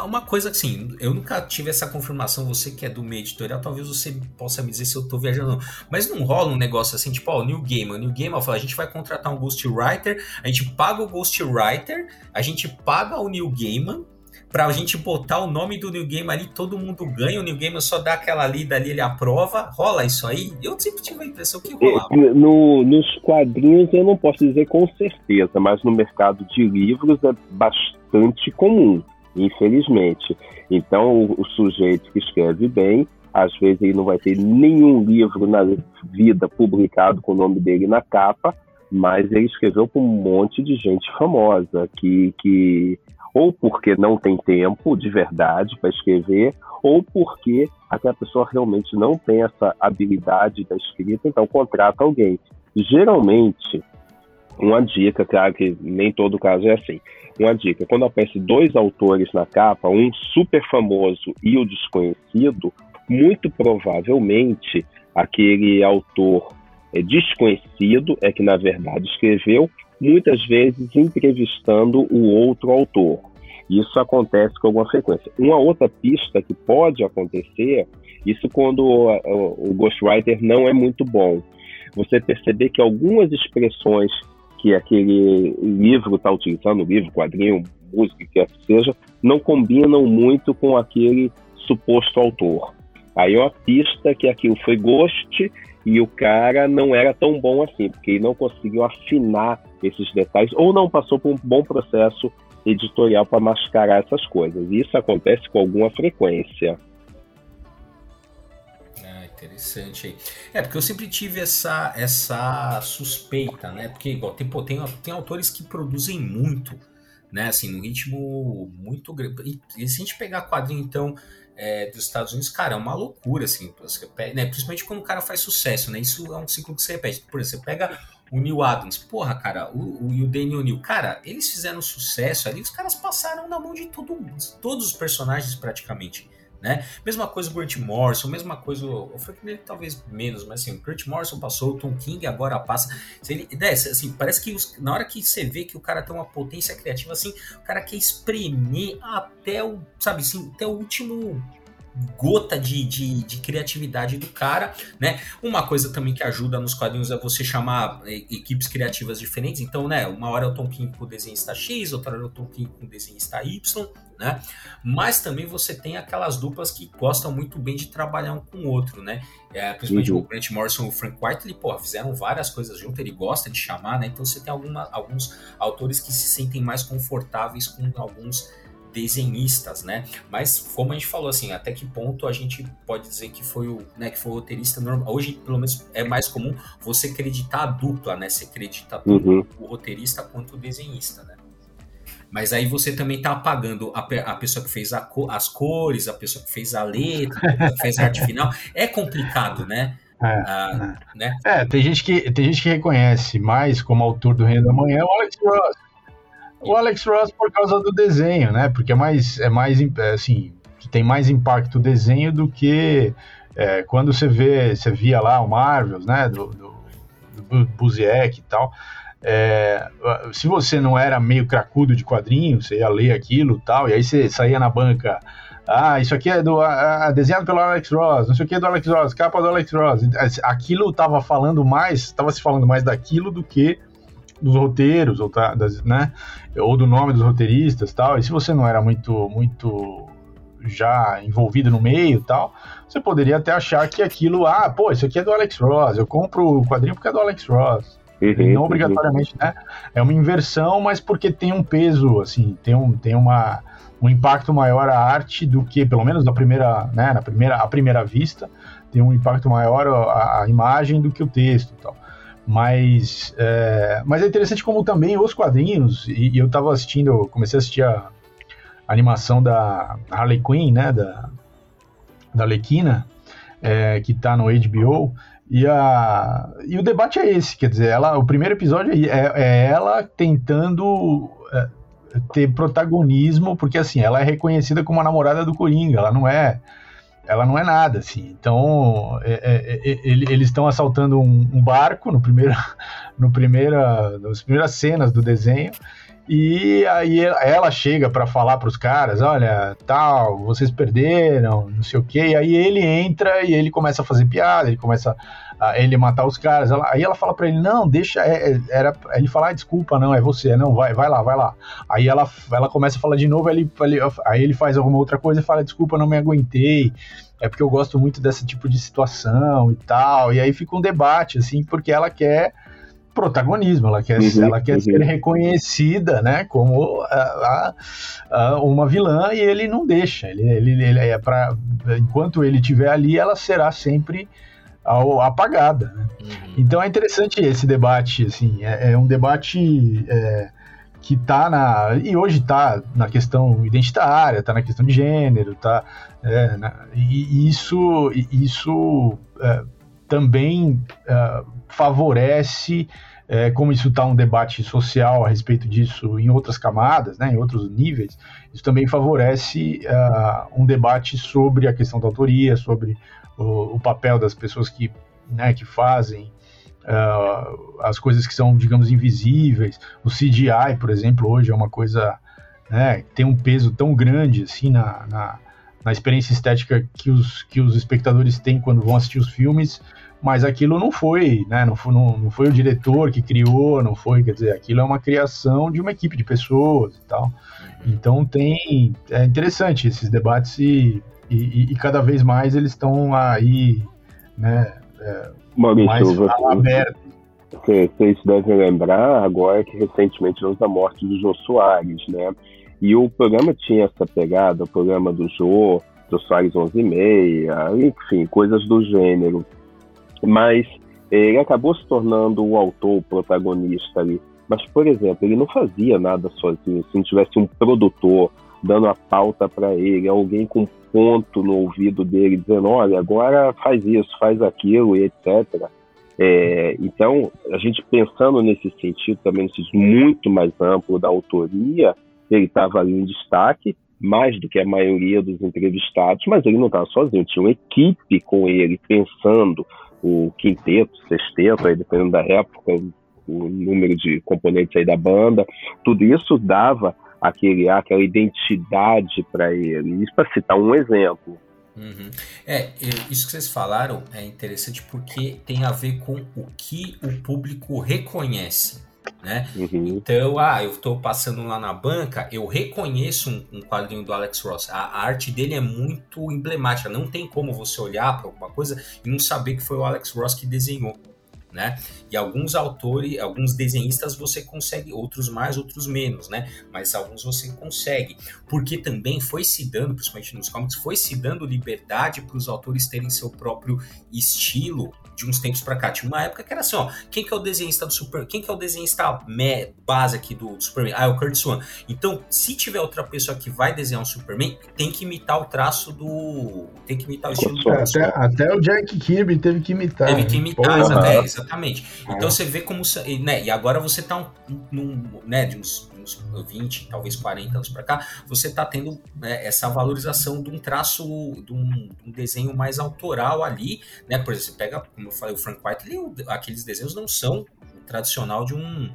uma coisa assim, eu nunca tive essa confirmação, você que é do meio editorial, talvez você possa me dizer se eu tô viajando, mas não rola um negócio assim, tipo, ó, o New Gamer, o New Gamer fala, a gente vai contratar um Ghostwriter, a gente paga o Ghostwriter, a gente paga o New Gaiman, pra gente botar o nome do New Game ali, todo mundo ganha, o New Game só dá aquela lida ali, ele aprova, rola isso aí? Eu sempre tive a impressão que rolava. No, nos quadrinhos eu não posso dizer com certeza, mas no mercado de livros é bastante comum, infelizmente. Então o, o sujeito que escreve bem, às vezes ele não vai ter nenhum livro na vida publicado com o nome dele na capa, mas ele escreveu para um monte de gente famosa que, que ou porque não tem tempo de verdade para escrever, ou porque aquela pessoa realmente não tem essa habilidade da escrita, então contrata alguém. Geralmente, uma dica, claro que nem todo caso é assim. Uma dica, quando aparece dois autores na capa, um super famoso e o desconhecido, muito provavelmente aquele autor é desconhecido é que na verdade escreveu muitas vezes entrevistando o outro autor. Isso acontece com alguma frequência. Uma outra pista que pode acontecer, isso quando o, o ghostwriter não é muito bom. Você perceber que algumas expressões que aquele livro está utilizando, livro, quadrinho, música, que seja, não combinam muito com aquele suposto autor. Aí é uma pista que aquilo foi ghost e o cara não era tão bom assim, porque ele não conseguiu afinar esses detalhes ou não passou por um bom processo editorial para mascarar essas coisas. E isso acontece com alguma frequência. Interessante aí. É, porque eu sempre tive essa, essa suspeita, né? Porque, igual, tem, pô, tem, tem autores que produzem muito, né? Assim, num ritmo muito grande. E, se a gente pegar quadrinho, então, é, dos Estados Unidos, cara, é uma loucura, assim. Você né? Principalmente quando o cara faz sucesso, né? Isso é um ciclo que se repete. Por exemplo, você pega o Neil Adams, porra, cara, o, o, e o Daniel Neal, cara, eles fizeram sucesso ali, os caras passaram na mão de todo, todos os personagens praticamente. Né? Mesma coisa o Grant Morrison, mesma coisa o Frank Miller talvez menos, mas assim, o Grant Morrison passou, o Tom King agora passa. Ele, né, assim, parece que os, na hora que você vê que o cara tem uma potência criativa assim, o cara quer espremer até o, sabe assim, até o último gota de, de, de, criatividade do cara, né? Uma coisa também que ajuda nos quadrinhos é você chamar é, equipes criativas diferentes. Então, né? Uma hora é o Tom King com o desenhista X, outra hora é o Tom King com o desenhista Y, né? Mas também você tem aquelas duplas que gostam muito bem de trabalhar um com o outro, né? É, principalmente uhum. o Grant Morrison e o Frank Whiteley, pô, fizeram várias coisas junto, ele gosta de chamar, né? Então você tem alguma, alguns autores que se sentem mais confortáveis com alguns desenhistas, né? Mas como a gente falou assim, até que ponto a gente pode dizer que foi o, né, que foi o roteirista normal? Hoje, pelo menos, é mais comum você acreditar a dupla, né? Você acredita tanto uhum. o roteirista quanto o desenhista, né? Mas aí você também está apagando a, a, pessoa que fez a, as cores, a pessoa que fez a letra, que fez a arte final. É complicado, né? É, ah, é. Né? é, tem gente que tem gente que reconhece mais como autor do Reino da Manhã o Alex Ross. O Alex Ross por causa do desenho, né? Porque é mais, é mais é, assim, tem mais impacto o desenho do que é, quando você vê, você via lá o Marvels, né? Do, do, do Buziek e tal. É, se você não era meio cracudo de quadrinhos, você ia ler aquilo tal, e aí você saía na banca. Ah, isso aqui é do ah, desenhado pelo Alex Ross, não sei o que é do Alex Ross, capa do Alex Ross. Aquilo estava falando mais, estava se falando mais daquilo do que dos roteiros, ou, tá, das, né, ou do nome dos roteiristas tal. E se você não era muito, muito já envolvido no meio tal, você poderia até achar que aquilo, ah, pô, isso aqui é do Alex Ross, eu compro o quadrinho porque é do Alex Ross. Uhum, não obrigatoriamente, uhum. né? É uma inversão, mas porque tem um peso, assim, tem, um, tem uma, um impacto maior a arte do que, pelo menos na primeira, né, na primeira, à primeira vista, tem um impacto maior a, a imagem do que o texto tal. Mas é, mas é interessante como também os quadrinhos, e, e eu estava assistindo, comecei a assistir a, a, animação da Harley Quinn, né, da, da Lequina, é, que está no HBO, e, a, e o debate é esse, quer dizer, ela, o primeiro episódio é, é ela tentando é, ter protagonismo, porque assim, ela é reconhecida como a namorada do Coringa, ela não é ela não é nada, assim. Então, é, é, é, eles estão assaltando um, um, barco no primeiro, no primeira, nas primeiras cenas do desenho. E aí ela chega para falar para os caras, olha, tal, vocês perderam, não sei o quê. E aí ele entra e ele começa a fazer piada, ele começa a ele matar os caras. Ela, aí ela fala para ele, não, deixa, é, é era ele fala, ah, desculpa, não, é você, não, vai, vai lá, vai lá. Aí ela, ela começa a falar de novo, ele, ele, aí ele faz alguma outra coisa e fala, desculpa, não me aguentei. É porque eu gosto muito desse tipo de situação e tal. E aí fica um debate, assim, porque ela quer protagonismo, ela quer, uhum, ela quer uhum. ser reconhecida, né, como a, a, a uma vilã e ele não deixa. Ele, ele, ele é para enquanto ele estiver ali, ela será sempre apagada. Né? Uhum. Então é interessante esse debate, assim, é, é um debate é, que está na e hoje está na questão identitária, está na questão de gênero, tá é, na, e, isso isso é, também é, favorece, é, como isso está um debate social a respeito disso em outras camadas, né, em outros níveis, isso também favorece uh, um debate sobre a questão da autoria, sobre o, o papel das pessoas que, né, que fazem uh, as coisas que são, digamos, invisíveis. O CGI, por exemplo, hoje é uma coisa né, que tem um peso tão grande assim na, na, na experiência estética que os, que os espectadores têm quando vão assistir os filmes mas aquilo não foi, né? Não foi, não, não foi o diretor que criou, não foi, quer dizer, aquilo é uma criação de uma equipe de pessoas e tal. Então tem, é interessante esses debates e, e, e cada vez mais eles estão aí, né? É, Maurício, mais abertos. Vocês devem lembrar agora que recentemente tivemos a morte do Jô Soares, né? E o programa tinha essa pegada, o programa do Jô, do Soares 11 e meia, enfim, coisas do gênero. Mas ele acabou se tornando o autor, o protagonista ali. Mas, por exemplo, ele não fazia nada sozinho. Se não tivesse um produtor dando a pauta para ele, alguém com ponto no ouvido dele dizendo: olha, agora faz isso, faz aquilo etc. É, então, a gente pensando nesse sentido, também nesse muito mais amplo da autoria, ele estava ali em destaque, mais do que a maioria dos entrevistados, mas ele não estava sozinho, tinha uma equipe com ele pensando o quinteto, sexteto, aí dependendo da época, o número de componentes aí da banda, tudo isso dava aquele aquela identidade para ele. Isso para citar um exemplo. Uhum. É, isso que vocês falaram é interessante porque tem a ver com o que o público reconhece. Né? Uhum. Então, ah, eu estou passando lá na banca, eu reconheço um, um quadrinho do Alex Ross. A, a, arte dele é muito emblemática. Não tem como você olhar para alguma coisa e não saber que foi o Alex Ross que desenhou né? E alguns autores, alguns desenhistas você consegue, outros mais, outros menos, né? Mas alguns você consegue, porque também foi se dando, principalmente nos comics, foi se dando liberdade para os autores terem seu próprio estilo de uns tempos para cá. Tinha uma época que era assim, ó, quem que é o desenhista do Superman? Quem que é o desenhista base aqui do, do, Superman? Ah, é o Kurt Swan. Então, se tiver outra pessoa que vai desenhar um Superman, tem que imitar o traço do... tem que imitar o estilo do até, até o Jack Kirby teve que imitar. Teve que imitar, exatamente, exatamente. Então, você vê como... Né, e agora você tá um, num, né, de uns uns 20, talvez 40 anos para cá, você está tendo né, essa valorização de um traço, de um, de um, desenho mais autoral ali, né? Por exemplo, você pega, como eu falei, o Frank White, ele, aqueles desenhos não são o tradicional de um,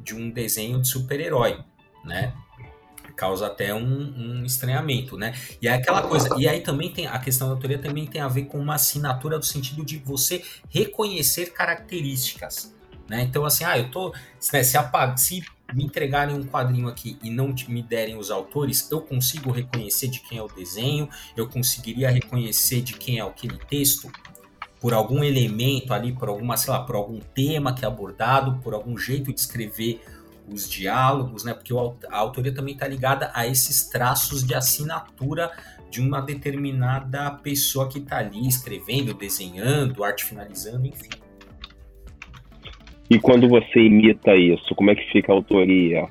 de um desenho de super-herói, né? Causa até um, um, estranhamento, né? E é aquela coisa. E aí também tem a questão da autoria também tem a ver com uma assinatura do sentido de você reconhecer características. Né? Então, assim, ah, eu tô. Né, se, apaga, se me entregarem um quadrinho aqui e não me derem os autores, eu consigo reconhecer de quem é o desenho, eu conseguiria reconhecer de quem é aquele texto por algum elemento ali, por alguma, sei lá, por algum tema que é abordado, por algum jeito de escrever os diálogos, né? Porque a autoria também está ligada a esses traços de assinatura de uma determinada pessoa que está ali escrevendo, desenhando, arte finalizando, enfim. E quando você imita isso, como é que fica a autoria?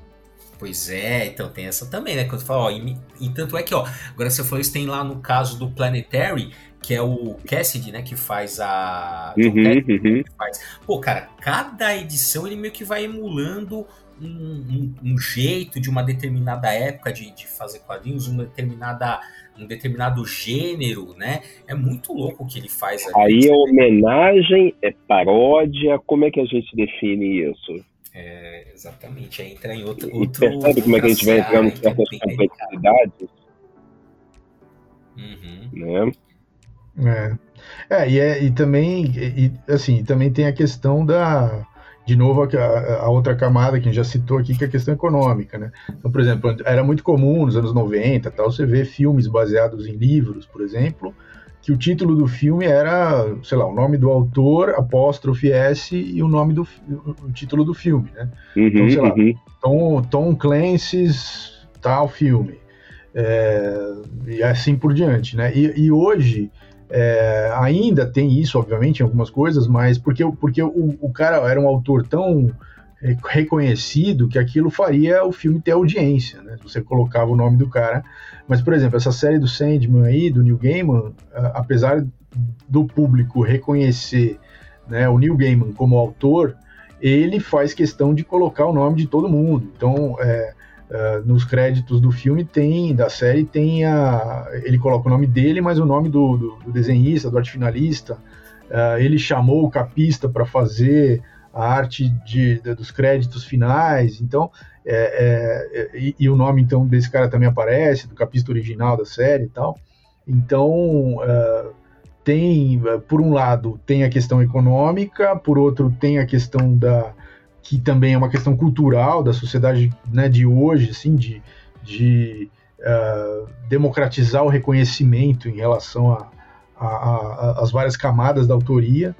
Pois é, então tem essa também, né? Quando fala, ó, e tanto é que, ó, agora você falou isso, tem lá no caso do Planetary, que é o Cassidy, né, que faz a. Uhum, uhum. Faz. Pô, cara, cada edição ele meio que vai emulando um, um, um jeito de uma determinada época de, de fazer quadrinhos, uma determinada um determinado gênero, né? É muito louco o que ele faz ali. Aí é homenagem, é paródia, como é que a gente define isso? É, exatamente, aí entra em outro. outro e percebe como é que a gente vai entrando em certas complexidades? Uhum. Né? É. É, e, é, e também, e, assim, também tem a questão da, de novo, a, a, outra camada que a gente já citou aqui, que é a questão econômica, né? Então, por exemplo, era muito comum nos anos 90, tal, você ver filmes baseados em livros, por exemplo, que o título do filme era, sei lá, o nome do autor, apóstrofe S e o nome do o título do filme, né? Uhum, então, sei lá, uhum. Tom, Tom Clancy's tal filme. É, e assim por diante, né? E, e hoje é, ainda tem isso, obviamente, em algumas coisas, mas porque, porque o, o cara era um autor tão reconhecido que aquilo faria o filme ter audiência, né? Você colocava o nome do cara. Mas, por exemplo, essa série do Sandman aí, do Neil Gaiman, apesar do público reconhecer né, o Neil Gaiman como autor, ele faz questão de colocar o nome de todo mundo. Então, é, Uh, nos créditos do filme tem, da série, tem a. Ele coloca o nome dele, mas o nome do, do, do desenhista, do arte finalista. Uh, ele chamou o capista para fazer a arte de, de, dos créditos finais. Então, é, é, e, e, o nome então desse cara também aparece, do capista original da série e tal. Então, uh, tem, por um lado, tem a questão econômica, por outro, tem a questão da que também é uma questão cultural da sociedade né, de hoje, assim, de, de uh, democratizar o reconhecimento em relação às várias camadas da autoria,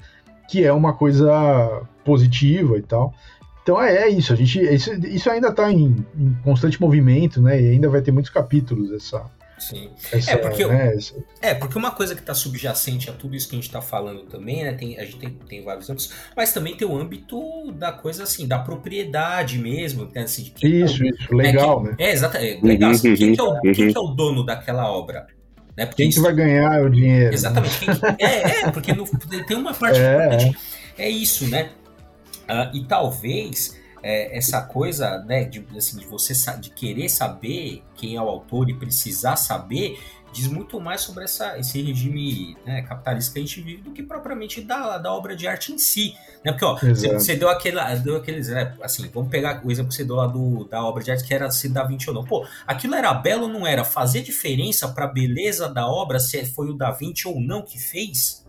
que é uma coisa positiva e tal. Então é, é isso, a gente, isso, isso ainda está em, em, constante movimento, né? E ainda vai ter muitos capítulos essa, Sim. Essa, é, porque, né, é, porque uma coisa que está subjacente a tudo isso que a gente está falando também, né? Tem, a gente tem, tem vários âmbitos, mas também tem o âmbito da coisa assim, da propriedade mesmo. Né, assim, isso, é, isso, legal, né? Que, né? É, exatamente. É, legal. Assim, quem, que é o, quem que é o dono daquela obra? Né? Porque quem isso, que vai ganhar o dinheiro? Exatamente. Que, é, é, porque no, tem uma parte é, importante. É isso, né? Uh, e talvez é, essa coisa, né, de, assim, de você de querer saber quem é o autor e precisar saber, diz muito mais sobre essa, esse regime né, capitalista que a gente vive do que propriamente da, da obra de arte em si. Né? Porque, ó, você, você, deu, aquele, deu aqueles. Né, assim, vamos pegar o exemplo que você deu lá do, da obra de arte, que era se da Vinci ou não. Pô, aquilo era belo ou não era? Fazia diferença para a beleza da obra se foi o da Vinci ou não que fez?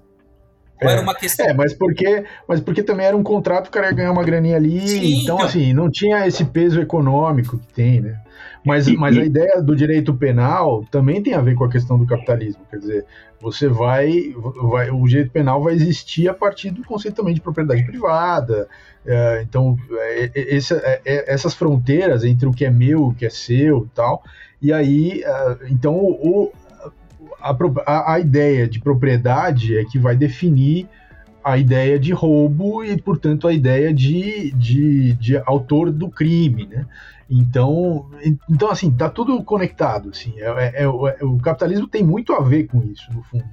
Ou era uma questão. É, mas porque, mas porque também era um contrato, o cara ia ganhar uma graninha ali, Sim, então, então, assim, não tinha esse peso econômico que tem, né? Mas, e, mas a ideia do direito penal também tem a ver com a questão do capitalismo. Quer dizer, você vai, vai o direito penal vai existir a partir do conceito também de propriedade privada. É, então, é, é, esse, é, é, essas fronteiras entre o que é meu, o que é seu e tal. E aí, é, então, o, a, a ideia de propriedade é que vai definir a ideia de roubo e, portanto, a ideia de, de, de autor do crime, né? Então, então assim, tá tudo conectado, assim. É, é, é, é o capitalismo tem muito a ver com isso, no fundo.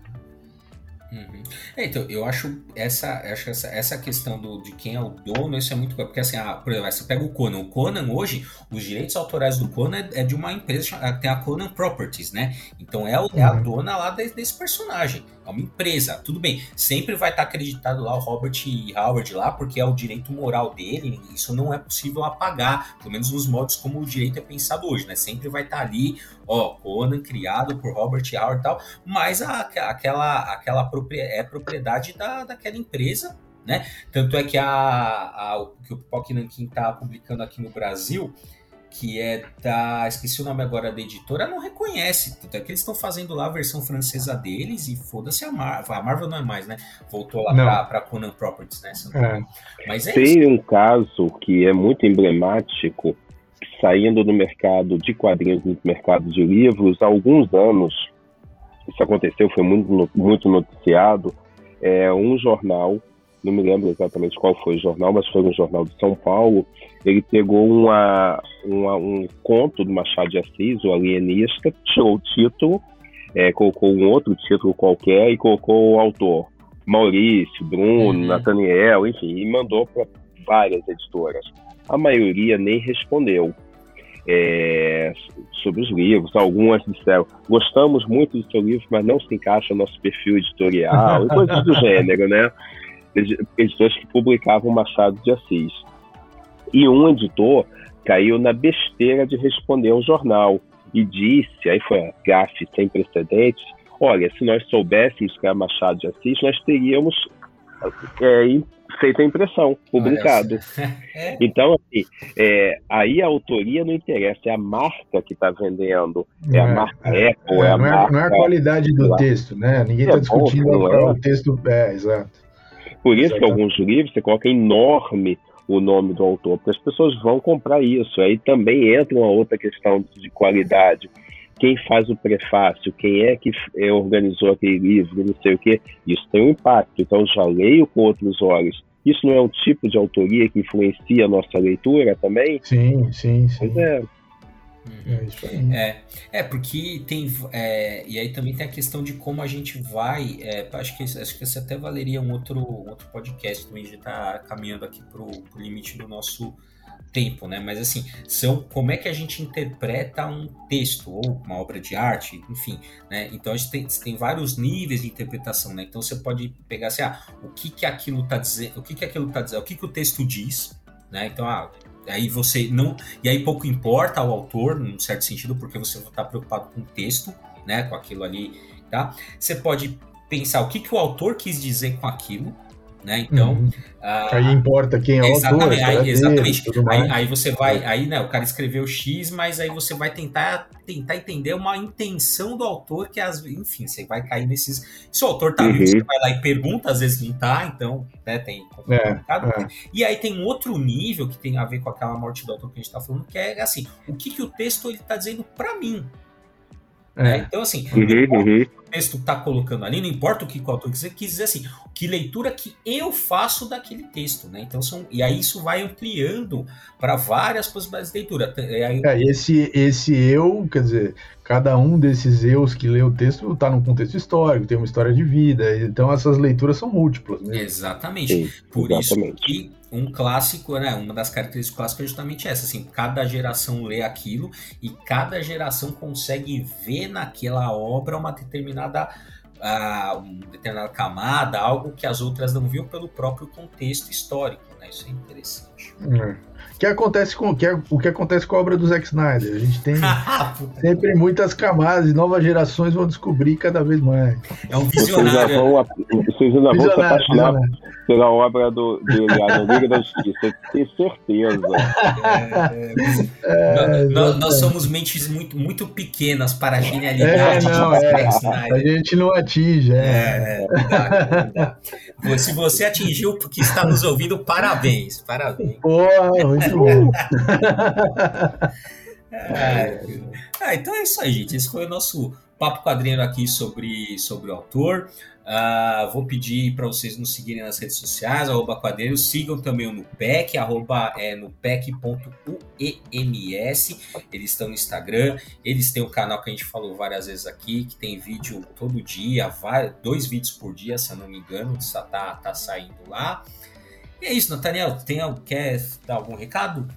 Uhum. É, então, eu acho essa, acho essa, essa questão do, de quem é o dono, isso é muito. Porque assim, ah, por exemplo, você pega o Conan. O Conan hoje, os direitos autorais do Conan é, é de uma empresa, tem a Conan Properties, né? Então é, o, é a uhum. dona lá desse, desse personagem é uma empresa, tudo bem. Sempre vai estar acreditado lá o Robert Howard lá, porque é o direito moral dele, isso não é possível apagar, pelo menos nos modos como o direito é pensado hoje, né? Sempre vai estar ali, ó, Conan criado por Robert Howard e tal, mas a, aquela, aquela é propriedade da, daquela empresa, né? Tanto é que a, a, que o Pock Nankin está publicando aqui no Brasil que é da. Esqueci o nome agora da editora, não reconhece. Tanto é que eles estão fazendo lá a versão francesa deles e foda-se a Marvel. A Marvel não é mais, né? Voltou lá para pra, Conan Properties, né? É. Mas é Tem isso. um caso que é muito emblemático, saindo do mercado de quadrinhos, no mercado de livros, há alguns anos. Isso aconteceu, foi muito, muito noticiado. É um jornal não me lembro exatamente qual foi o jornal, mas foi um jornal de São Paulo. Ele pegou uma, uma um conto do Machado de Assis, o Alienista, tirou o título, é, colocou um outro título qualquer e colocou o autor. Maurício, Bruno, uhum. Nathaniel, enfim, e mandou para várias editoras. A maioria nem respondeu é, sobre os livros. Algumas disseram: gostamos muito do seu livro, mas não se encaixa no nosso perfil editorial, e coisas do gênero, né? Editores que publicavam Machado de Assis. E um editor caiu na besteira de responder ao jornal e disse, aí foi a gafe sem precedentes, olha, se nós soubéssemos que era Machado de Assis, nós teríamos é, feito a impressão, publicado. É. Então, assim, é, aí a autoria não interessa, é a marca que está vendendo, é, a marca é, Apple, é, a não marca... Não é a qualidade do texto, né? Ninguém está discutindo bom, o texto, é, exato. Por isso que alguns livros você coloca enorme o nome do autor, porque as pessoas vão comprar isso. Aí também entra uma outra questão de qualidade. Quem faz o prefácio, quem é que é, organizou aquele livro, não sei o quê, isso tem um impacto. Então já leio com outros olhos. Isso não é um tipo de autoria que influencia a nossa leitura também? Sim, sim, sim. Pois é. É, isso aí. É, é porque tem. É, e aí também tem a questão de como a gente vai. É, acho, que, acho que esse até valeria um outro, outro podcast, também a gente tá caminhando aqui pro, pro limite do nosso tempo, né? Mas assim, são como é que a gente interpreta um texto ou uma obra de arte, enfim, né? Então a gente tem, tem vários níveis de interpretação, né? Então você pode pegar assim, ah, o que que aquilo tá dizendo, o que que aquilo tá dizendo, o que que o texto diz, né? Então, ah, Aí você não. E aí pouco importa ao autor, num certo sentido, porque você está preocupado com o texto, né? Com aquilo ali, tá? Você pode pensar o que, que o autor quis dizer com aquilo, né? Então. Uhum. Uh, aí importa quem é exatamente, o autor. Aí, exatamente. Aí, aí, você vai. Aí, né, o cara escreveu X, mas aí você vai tentar, tentar entender uma intenção do autor, que as, enfim, você vai cair nesses. Se o autor tá uhum. você vai lá e pergunta, às vezes não tá, então, né, tem é, é. E aí tem outro nível que tem a ver com aquela morte do autor que a gente tá falando, que é assim, o que, que o texto ele tá dizendo para mim, É. Né? Então, assim, uhum, uhum. O texto está colocando ali, não importa o que o autor quiser, quis dizer assim, que leitura que eu faço daquele texto, né? Então, são, e aí isso vai ampliando para várias possibilidades de leitura. Aí... É, esse, esse eu, quer dizer, cada um desses eus que lê o texto está num contexto histórico, tem uma história de vida, então essas leituras são múltiplas. Né? Exatamente. Sim, Por exatamente. isso que um clássico, né, uma das características clássicas é justamente essa, assim, cada geração lê aquilo e cada geração consegue ver naquela obra uma determinada uh, uma determinada camada, algo que as outras não viam pelo próprio contexto histórico, né? Isso é interessante. É que acontece com que é, o que acontece com a obra do Zack Snyder. A gente tem sempre muitas camadas e novas gerações vão descobrir cada vez mais. É um visionário. Vocês ainda vão, se apaixonar pela obra do, dele, a Liga da Justiça, tenho certeza. É, é, é nós, nós, somos mentes muito, muito pequenas para a genialidade é, não, de Zack Snyder. A gente não atinge. É. é se você atingiu, porque está nos ouvindo, parabéns. Parabéns. Porra, muito bom. ah, então é isso aí, gente. Esse foi o nosso papo quadrinho aqui sobre, sobre o autor. Uh, vou pedir para vocês nos seguirem nas redes sociais, arroba quadrinho. Sigam também o Nupec, arroba é, nupec.uems. Eles estão no Instagram. Eles têm um canal que a gente falou várias vezes aqui, que tem vídeo todo dia, dois vídeos por dia, se eu não me engano, está tá, tá saindo lá. E é isso, Nathaniel. Tem, quer dar algum recado?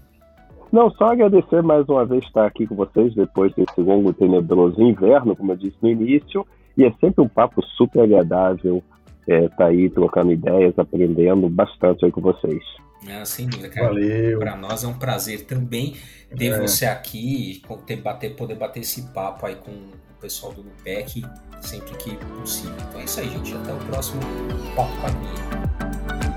Não, só agradecer mais uma vez estar aqui com vocês depois desse longo tenebroso inverno, como eu disse no início. E é sempre um papo super agradável estar é, tá aí trocando ideias, aprendendo bastante aí com vocês. Ah, sem dúvida, cara. Valeu. Para nós é um prazer também ter é. você aqui e ter, bater, poder bater esse papo aí com o pessoal do NUPEC sempre que possível. Então é isso aí, gente. Até o próximo Papo Quadrinho.